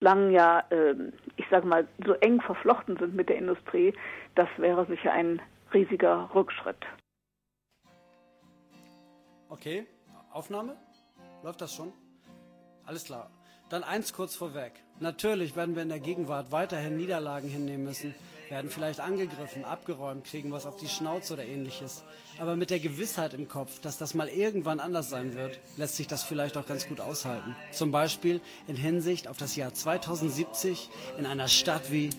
lang ja, ähm, ich sage mal, so eng verflochten sind mit der Industrie, das wäre sicher ein riesiger Rückschritt. Okay, Aufnahme? Läuft das schon? Alles klar. Dann eins kurz vorweg. Natürlich werden wir in der Gegenwart weiterhin Niederlagen hinnehmen müssen, werden vielleicht angegriffen, abgeräumt, kriegen was auf die Schnauze oder ähnliches. Aber mit der Gewissheit im Kopf, dass das mal irgendwann anders sein wird, lässt sich das vielleicht auch ganz gut aushalten. Zum Beispiel in Hinsicht auf das Jahr 2070 in einer Stadt wie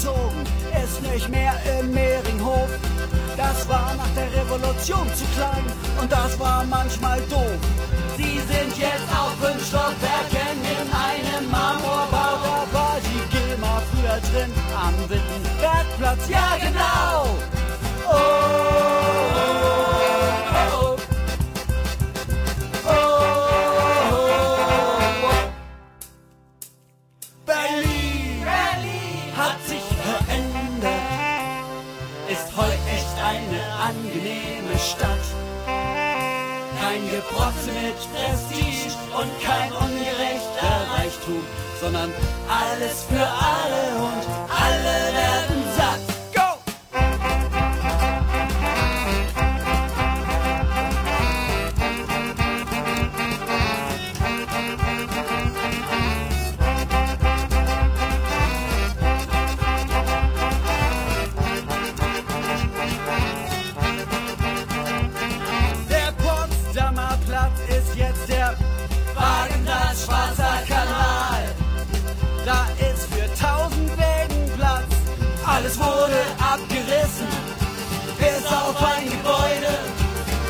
ist umgezogen, ist nicht mehr im Mehringhof. Das war nach der Revolution zu klein und das war manchmal doof. Sie sind jetzt auf fünf Stockwerken in einem Marmorbau. Da war die GEMA früher drin am Wittenbergplatz. Ja, genau! Sondern alles für alle Alles wurde abgerissen, bis auf ein Gebäude.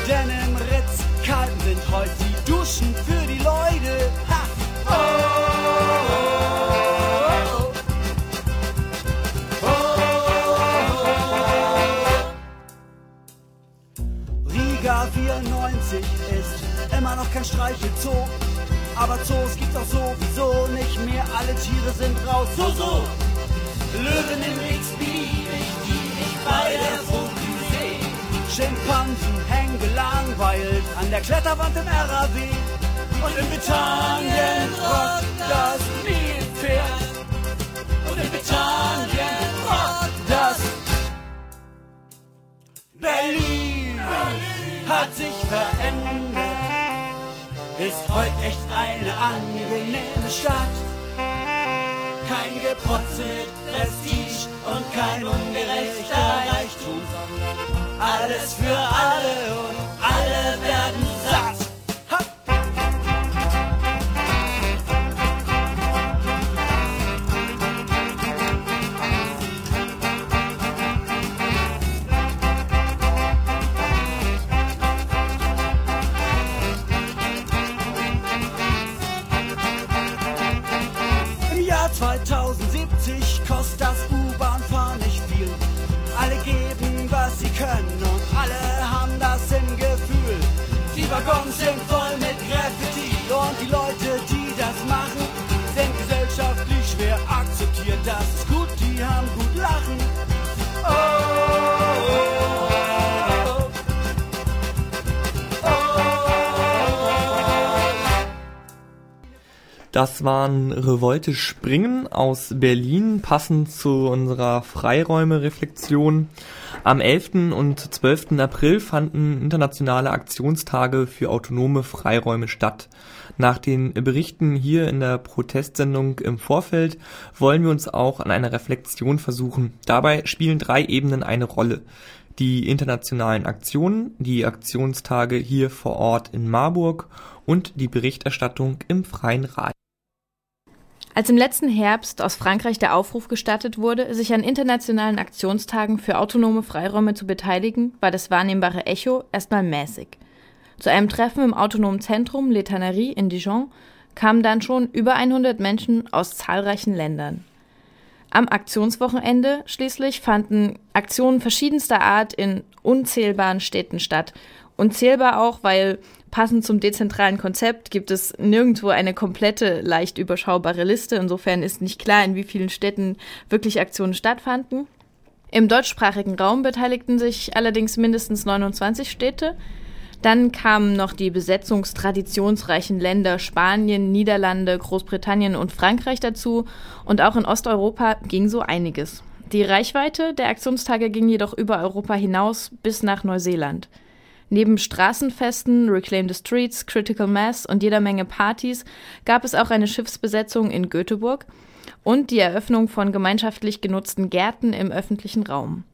Denn im Ritz-Kalten sind heute die Duschen für die Leute. Ha! Oh, oh, oh. Riga 94 ist immer noch kein Streichelzoo. Aber Zoos gibt's auch sowieso nicht mehr. Alle Tiere sind raus. So, so. Löwen im X-Beliebig, Schimpansen hängen gelangweilt an der Kletterwand im RAW. Und in Britannien rockt das Nilpferd. Und in Britannien rockt das Berlin hat sich verändert. Ist heute echt eine angenehme Stadt. Kein mit Prestige und kein ungerechter Reichtum. Alles für alle Waggons sind voll mit Graffiti und die Leute, die das machen, sind gesellschaftlich schwer akzeptiert. Das ist gut, die haben gut Lachen. Das waren Revolte Springen aus Berlin, passend zu unserer Freiräume-Reflexion. Am 11. und 12. April fanden internationale Aktionstage für autonome Freiräume statt. Nach den Berichten hier in der Protestsendung im Vorfeld wollen wir uns auch an einer Reflexion versuchen. Dabei spielen drei Ebenen eine Rolle. die internationalen Aktionen, die Aktionstage hier vor Ort in Marburg und die Berichterstattung im Freien Radio. Als im letzten Herbst aus Frankreich der Aufruf gestattet wurde, sich an internationalen Aktionstagen für autonome Freiräume zu beteiligen, war das wahrnehmbare Echo erstmal mäßig. Zu einem Treffen im autonomen Zentrum Les Tanneries in Dijon kamen dann schon über 100 Menschen aus zahlreichen Ländern. Am Aktionswochenende schließlich fanden Aktionen verschiedenster Art in unzählbaren Städten statt. Unzählbar auch, weil passend zum dezentralen Konzept gibt es nirgendwo eine komplette, leicht überschaubare Liste. Insofern ist nicht klar, in wie vielen Städten wirklich Aktionen stattfanden. Im deutschsprachigen Raum beteiligten sich allerdings mindestens 29 Städte. Dann kamen noch die besetzungstraditionsreichen Länder Spanien, Niederlande, Großbritannien und Frankreich dazu und auch in Osteuropa ging so einiges. Die Reichweite der Aktionstage ging jedoch über Europa hinaus bis nach Neuseeland. Neben Straßenfesten, Reclaim the Streets, Critical Mass und jeder Menge Partys gab es auch eine Schiffsbesetzung in Göteborg und die Eröffnung von gemeinschaftlich genutzten Gärten im öffentlichen Raum.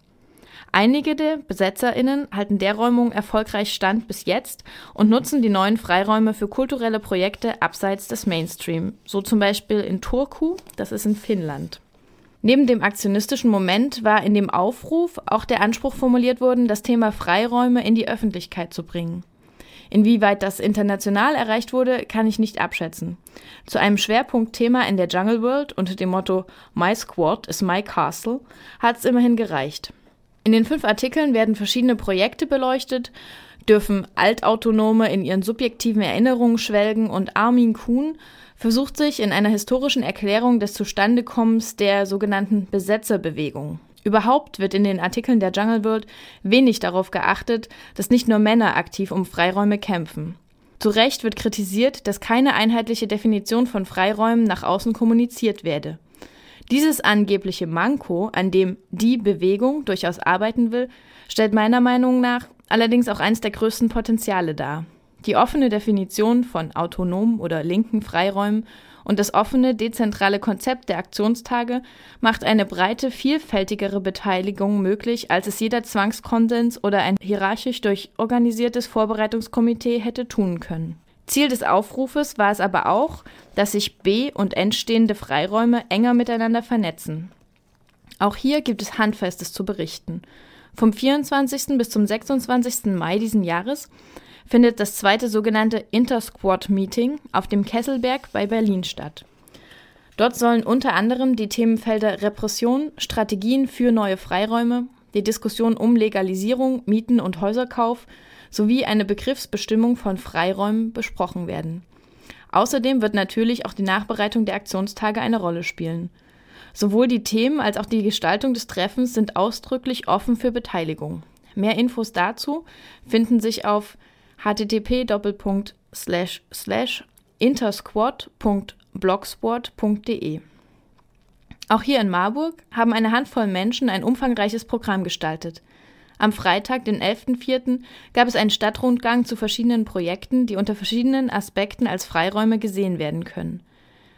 Einige der BesetzerInnen halten der Räumung erfolgreich stand bis jetzt und nutzen die neuen Freiräume für kulturelle Projekte abseits des Mainstream, so zum Beispiel in Turku, das ist in Finnland. Neben dem aktionistischen Moment war in dem Aufruf auch der Anspruch formuliert worden, das Thema Freiräume in die Öffentlichkeit zu bringen. Inwieweit das international erreicht wurde, kann ich nicht abschätzen. Zu einem Schwerpunktthema in der Jungle World unter dem Motto My Squad is my Castle hat es immerhin gereicht. In den fünf Artikeln werden verschiedene Projekte beleuchtet, dürfen Altautonome in ihren subjektiven Erinnerungen schwelgen und Armin Kuhn versucht sich in einer historischen Erklärung des Zustandekommens der sogenannten Besetzerbewegung. Überhaupt wird in den Artikeln der Jungle World wenig darauf geachtet, dass nicht nur Männer aktiv um Freiräume kämpfen. Zu Recht wird kritisiert, dass keine einheitliche Definition von Freiräumen nach außen kommuniziert werde. Dieses angebliche Manko, an dem die Bewegung durchaus arbeiten will, stellt meiner Meinung nach allerdings auch eines der größten Potenziale dar. Die offene Definition von autonomen oder linken Freiräumen und das offene, dezentrale Konzept der Aktionstage macht eine breite, vielfältigere Beteiligung möglich, als es jeder Zwangskonsens oder ein hierarchisch durchorganisiertes Vorbereitungskomitee hätte tun können. Ziel des Aufrufes war es aber auch, dass sich B- und entstehende Freiräume enger miteinander vernetzen. Auch hier gibt es Handfestes zu berichten. Vom 24. bis zum 26. Mai diesen Jahres findet das zweite sogenannte Intersquad-Meeting auf dem Kesselberg bei Berlin statt. Dort sollen unter anderem die Themenfelder Repression, Strategien für neue Freiräume, die Diskussion um Legalisierung, Mieten und Häuserkauf sowie eine Begriffsbestimmung von Freiräumen besprochen werden. Außerdem wird natürlich auch die Nachbereitung der Aktionstage eine Rolle spielen. Sowohl die Themen als auch die Gestaltung des Treffens sind ausdrücklich offen für Beteiligung. Mehr Infos dazu finden sich auf http intersquad.blogsport.de. Auch hier in Marburg haben eine Handvoll Menschen ein umfangreiches Programm gestaltet. Am Freitag, den 11.04., gab es einen Stadtrundgang zu verschiedenen Projekten, die unter verschiedenen Aspekten als Freiräume gesehen werden können.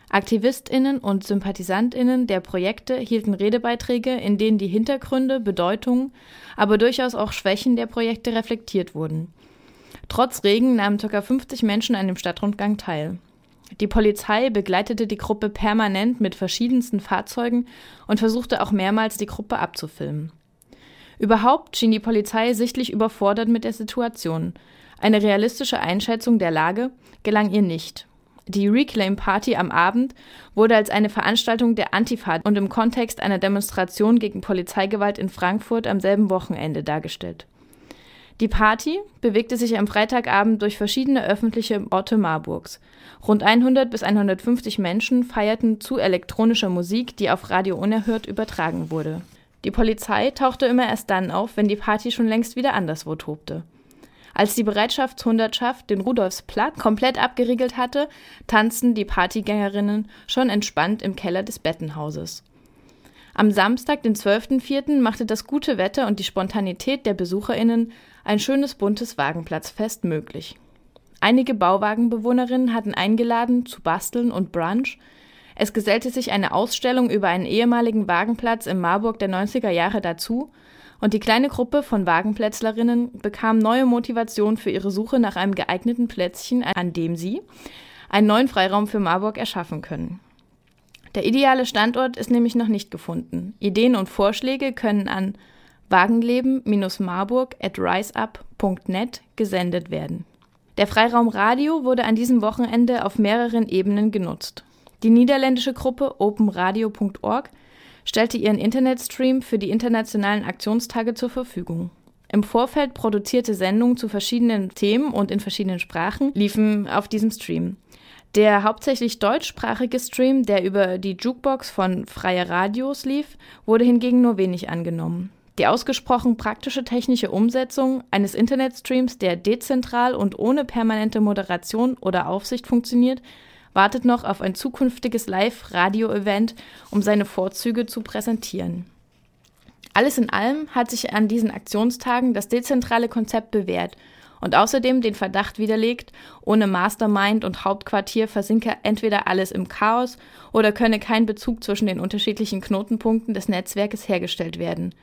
AktivistInnen und SympathisantInnen der Projekte hielten Redebeiträge, in denen die Hintergründe, Bedeutungen, aber durchaus auch Schwächen der Projekte reflektiert wurden. Trotz Regen nahmen ca. 50 Menschen an dem Stadtrundgang teil. Die Polizei begleitete die Gruppe permanent mit verschiedensten Fahrzeugen und versuchte auch mehrmals, die Gruppe abzufilmen. Überhaupt schien die Polizei sichtlich überfordert mit der Situation. Eine realistische Einschätzung der Lage gelang ihr nicht. Die Reclaim Party am Abend wurde als eine Veranstaltung der Antifa und im Kontext einer Demonstration gegen Polizeigewalt in Frankfurt am selben Wochenende dargestellt. Die Party bewegte sich am Freitagabend durch verschiedene öffentliche Orte Marburgs. Rund 100 bis 150 Menschen feierten zu elektronischer Musik, die auf Radio Unerhört übertragen wurde. Die Polizei tauchte immer erst dann auf, wenn die Party schon längst wieder anderswo tobte. Als die Bereitschaftshundertschaft den Rudolfsplatz komplett abgeriegelt hatte, tanzten die Partygängerinnen schon entspannt im Keller des Bettenhauses. Am Samstag, den 12.04., machte das gute Wetter und die Spontanität der BesucherInnen ein schönes buntes Wagenplatzfest möglich. Einige Bauwagenbewohnerinnen hatten eingeladen zu basteln und Brunch, es gesellte sich eine Ausstellung über einen ehemaligen Wagenplatz im Marburg der 90er Jahre dazu Und die kleine Gruppe von Wagenplätzlerinnen bekam neue Motivation für ihre Suche nach einem geeigneten Plätzchen, an dem sie einen neuen Freiraum für Marburg erschaffen können. Der ideale Standort ist nämlich noch nicht gefunden. Ideen und Vorschläge können an wagenleben-marburg at riseup.net gesendet werden. Der Freiraum Radio wurde an diesem Wochenende auf mehreren Ebenen genutzt. Die niederländische Gruppe openradio.org stellte ihren Internetstream für die internationalen Aktionstage zur Verfügung. Im Vorfeld produzierte Sendungen zu verschiedenen Themen und in verschiedenen Sprachen liefen auf diesem Stream. Der hauptsächlich deutschsprachige Stream, der über die Jukebox von Freie Radios lief, wurde hingegen nur wenig angenommen. Die ausgesprochen praktische technische Umsetzung eines Internetstreams, der dezentral und ohne permanente Moderation oder Aufsicht funktioniert, wartet noch auf ein zukünftiges Live-Radio-Event, um seine Vorzüge zu präsentieren. Alles in allem hat sich an diesen Aktionstagen das dezentrale Konzept bewährt und außerdem den Verdacht widerlegt, ohne Mastermind und Hauptquartier versinke entweder alles im Chaos oder könne kein Bezug zwischen den unterschiedlichen Knotenpunkten des Netzwerkes hergestellt werden.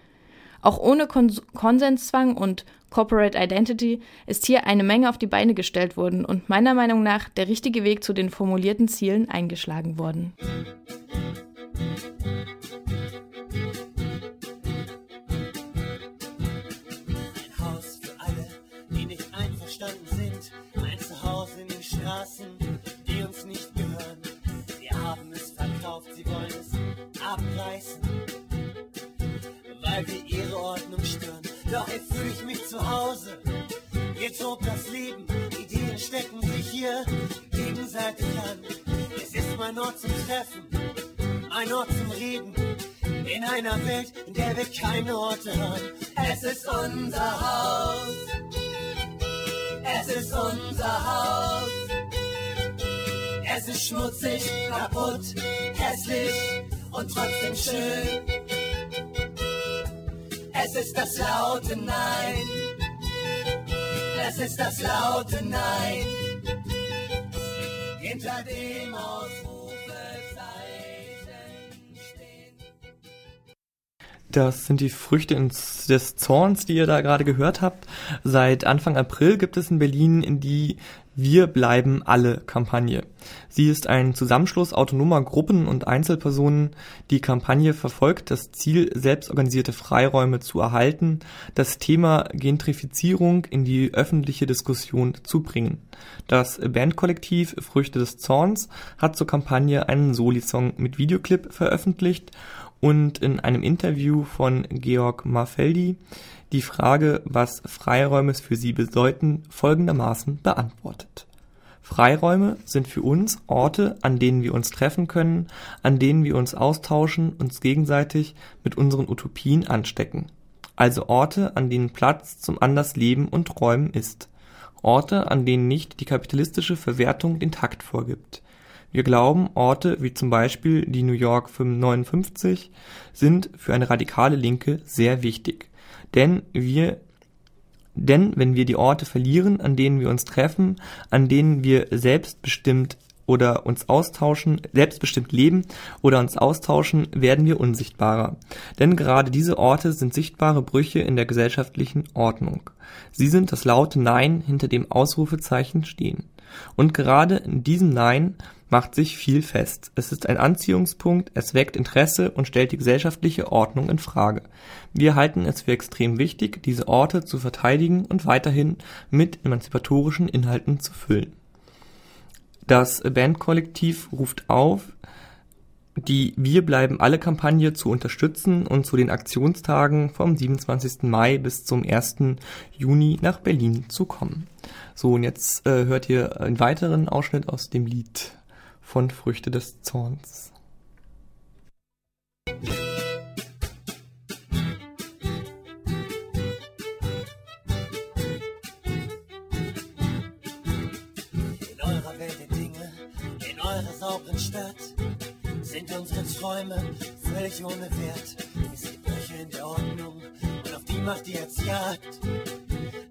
Auch ohne Kons Konsenszwang und Corporate Identity ist hier eine Menge auf die Beine gestellt worden und meiner Meinung nach der richtige Weg zu den formulierten Zielen eingeschlagen worden. Straßen, die uns nicht gehören. Wir haben es verkauft, sie wollen es abreißen, weil wir ihre Ordnung stören. Doch jetzt fühle ich mich zu Hause. Hier tobt das Leben, Ideen stecken sich hier gegenseitig an. Es ist mein Ort zum Treffen, ein Ort zum Reden. In einer Welt, in der wir keine Orte haben. Es ist unser Haus. Es ist unser Haus. Es ist schmutzig, kaputt, hässlich und trotzdem schön. Es ist das laute Nein. Es ist das laute Nein. Hinter dem Ausrufezeichen stehen. Das sind die Früchte des Zorns, die ihr da gerade gehört habt. Seit Anfang April gibt es in Berlin die wir bleiben alle Kampagne. Sie ist ein Zusammenschluss autonomer Gruppen und Einzelpersonen. Die Kampagne verfolgt das Ziel, selbstorganisierte Freiräume zu erhalten, das Thema Gentrifizierung in die öffentliche Diskussion zu bringen. Das Bandkollektiv Früchte des Zorns hat zur Kampagne einen Soli-Song mit Videoclip veröffentlicht und in einem Interview von Georg Marfeldi die Frage, was Freiräume für sie bedeuten, folgendermaßen beantwortet. Freiräume sind für uns Orte, an denen wir uns treffen können, an denen wir uns austauschen, uns gegenseitig mit unseren Utopien anstecken. Also Orte, an denen Platz zum Andersleben und Träumen ist. Orte, an denen nicht die kapitalistische Verwertung den Takt vorgibt. Wir glauben, Orte wie zum Beispiel die New York 59 sind für eine radikale Linke sehr wichtig. Denn wir denn wenn wir die Orte verlieren, an denen wir uns treffen, an denen wir selbstbestimmt oder uns austauschen, selbstbestimmt leben oder uns austauschen, werden wir unsichtbarer. Denn gerade diese Orte sind sichtbare Brüche in der gesellschaftlichen Ordnung. Sie sind das laute Nein, hinter dem Ausrufezeichen stehen. Und gerade in diesem Nein macht sich viel fest. Es ist ein Anziehungspunkt, es weckt Interesse und stellt die gesellschaftliche Ordnung in Frage. Wir halten es für extrem wichtig, diese Orte zu verteidigen und weiterhin mit emanzipatorischen Inhalten zu füllen. Das Bandkollektiv ruft auf, die Wir bleiben alle Kampagne zu unterstützen und zu den Aktionstagen vom 27. Mai bis zum 1. Juni nach Berlin zu kommen. So, und jetzt äh, hört ihr einen weiteren Ausschnitt aus dem Lied von Früchte des Zorns. In eurer Welt der Dinge, in eurer sauberen Stadt, sind unsere Träume völlig ohne Wert. Es gibt Brüche in der Ordnung und auf die macht ihr jetzt Jagd,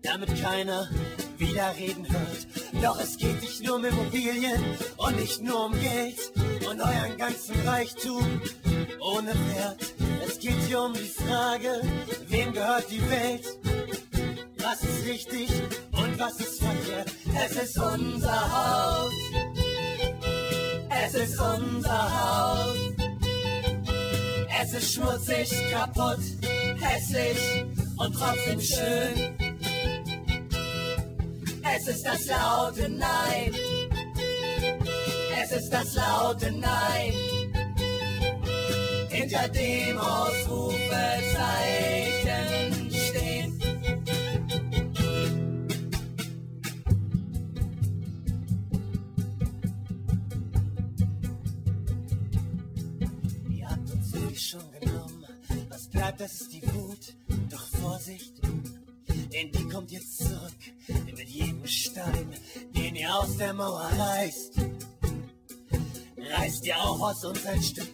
damit keiner wieder reden hört. Doch es geht nicht nur um Immobilien und nicht nur um Geld und euren ganzen Reichtum ohne Wert geht hier um die Frage, wem gehört die Welt? Was ist richtig und was ist verkehrt? Es ist unser Haus. Es ist unser Haus. Es ist schmutzig, kaputt, hässlich und trotzdem schön. Es ist das laute Nein. Es ist das laute Nein. Hinter dem Ausrufezeichen stehen. Ihr habt uns wirklich schon genommen. Was bleibt, das ist die Wut. Doch Vorsicht, denn die kommt jetzt zurück. Mit jedem Stein, den ihr aus der Mauer reißt. Reißt ihr auch aus uns ein Stück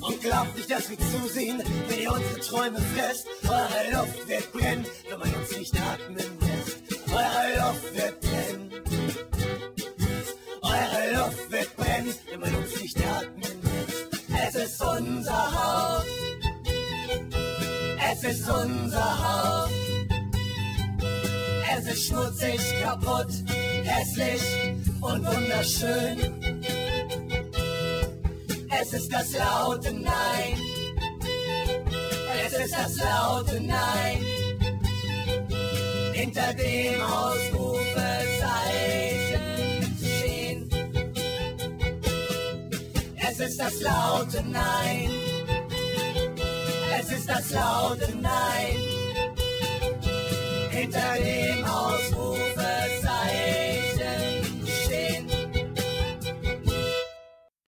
und glaubt nicht, dass wir zusehen, wenn ihr unsere Träume frisst. Eure Luft wird brennen, wenn man uns nicht atmen lässt. Eure Luft wird brennen. Eure Luft wird brennen, wenn man uns nicht atmen lässt. Es ist unser Haus. Es ist unser Haus. Es ist schmutzig, kaputt, hässlich und wunderschön. Es ist das laute Nein. Es ist das laute Nein. Hinter dem Ausrufezeichen stehen. Es ist das laute Nein. Es ist das laute Nein. entering all school side.